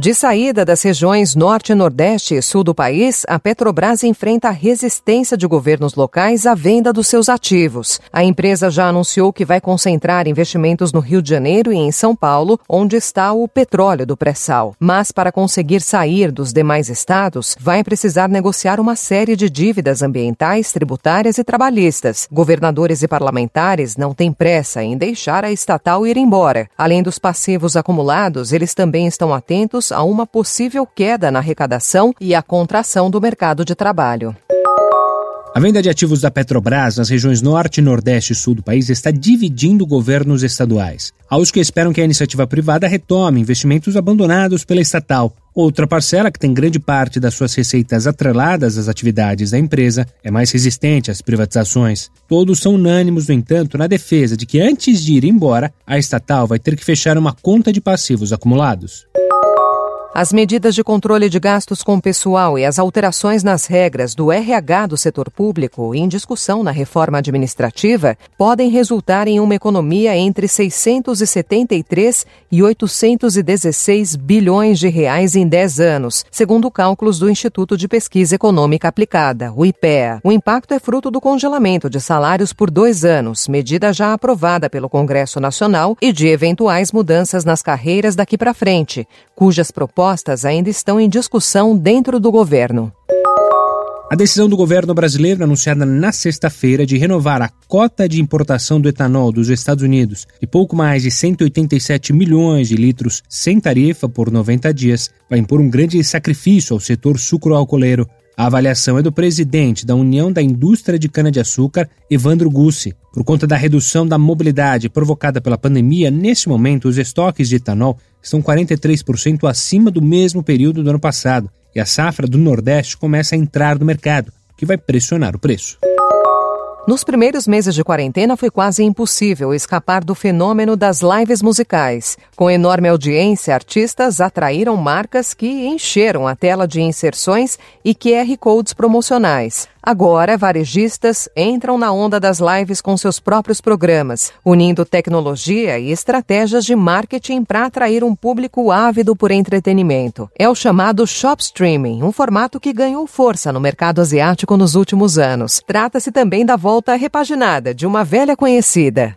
De saída das regiões Norte, Nordeste e Sul do país, a Petrobras enfrenta a resistência de governos locais à venda dos seus ativos. A empresa já anunciou que vai concentrar investimentos no Rio de Janeiro e em São Paulo, onde está o petróleo do pré-sal. Mas para conseguir sair dos demais estados, vai precisar negociar uma série de dívidas ambientais, tributárias e trabalhistas. Governadores e parlamentares não têm pressa em deixar a estatal ir embora. Além dos passivos acumulados, eles também estão atentos a uma possível queda na arrecadação e a contração do mercado de trabalho. A venda de ativos da Petrobras nas regiões Norte, Nordeste e Sul do país está dividindo governos estaduais. Há os que esperam que a iniciativa privada retome investimentos abandonados pela estatal. Outra parcela, que tem grande parte das suas receitas atreladas às atividades da empresa, é mais resistente às privatizações. Todos são unânimos, no entanto, na defesa de que antes de ir embora, a estatal vai ter que fechar uma conta de passivos acumulados. As medidas de controle de gastos com pessoal e as alterações nas regras do RH do setor público, em discussão na reforma administrativa, podem resultar em uma economia entre 673 e 816 bilhões de reais em 10 anos, segundo cálculos do Instituto de Pesquisa Econômica Aplicada, o IPEA. O impacto é fruto do congelamento de salários por dois anos, medida já aprovada pelo Congresso Nacional, e de eventuais mudanças nas carreiras daqui para frente, cujas propostas propostas ainda estão em discussão dentro do governo. A decisão do governo brasileiro, anunciada na sexta-feira, de renovar a cota de importação do etanol dos Estados Unidos de pouco mais de 187 milhões de litros sem tarifa por 90 dias, vai impor um grande sacrifício ao setor sucroalcooleiro. A avaliação é do presidente da União da Indústria de Cana-de-Açúcar, Evandro Gussi. Por conta da redução da mobilidade provocada pela pandemia, neste momento os estoques de etanol estão 43% acima do mesmo período do ano passado, e a safra do Nordeste começa a entrar no mercado, o que vai pressionar o preço. Nos primeiros meses de quarentena foi quase impossível escapar do fenômeno das lives musicais. Com enorme audiência, artistas atraíram marcas que encheram a tela de inserções e QR codes promocionais. Agora, varejistas entram na onda das lives com seus próprios programas, unindo tecnologia e estratégias de marketing para atrair um público ávido por entretenimento. É o chamado shop streaming, um formato que ganhou força no mercado asiático nos últimos anos. Trata-se também da volta repaginada de uma velha conhecida,